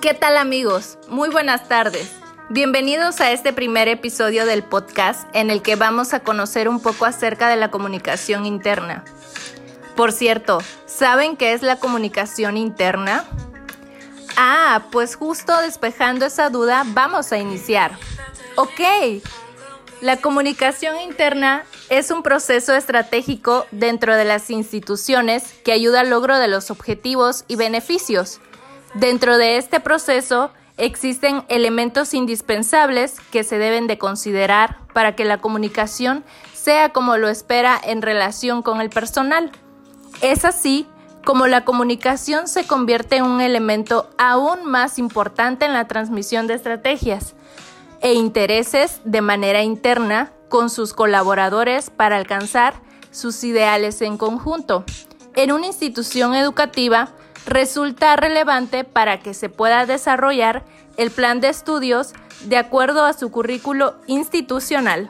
¿Qué tal amigos? Muy buenas tardes. Bienvenidos a este primer episodio del podcast en el que vamos a conocer un poco acerca de la comunicación interna. Por cierto, ¿saben qué es la comunicación interna? Ah, pues justo despejando esa duda vamos a iniciar. Ok, la comunicación interna es un proceso estratégico dentro de las instituciones que ayuda al logro de los objetivos y beneficios. Dentro de este proceso existen elementos indispensables que se deben de considerar para que la comunicación sea como lo espera en relación con el personal. Es así como la comunicación se convierte en un elemento aún más importante en la transmisión de estrategias e intereses de manera interna con sus colaboradores para alcanzar sus ideales en conjunto. En una institución educativa resulta relevante para que se pueda desarrollar el plan de estudios de acuerdo a su currículo institucional.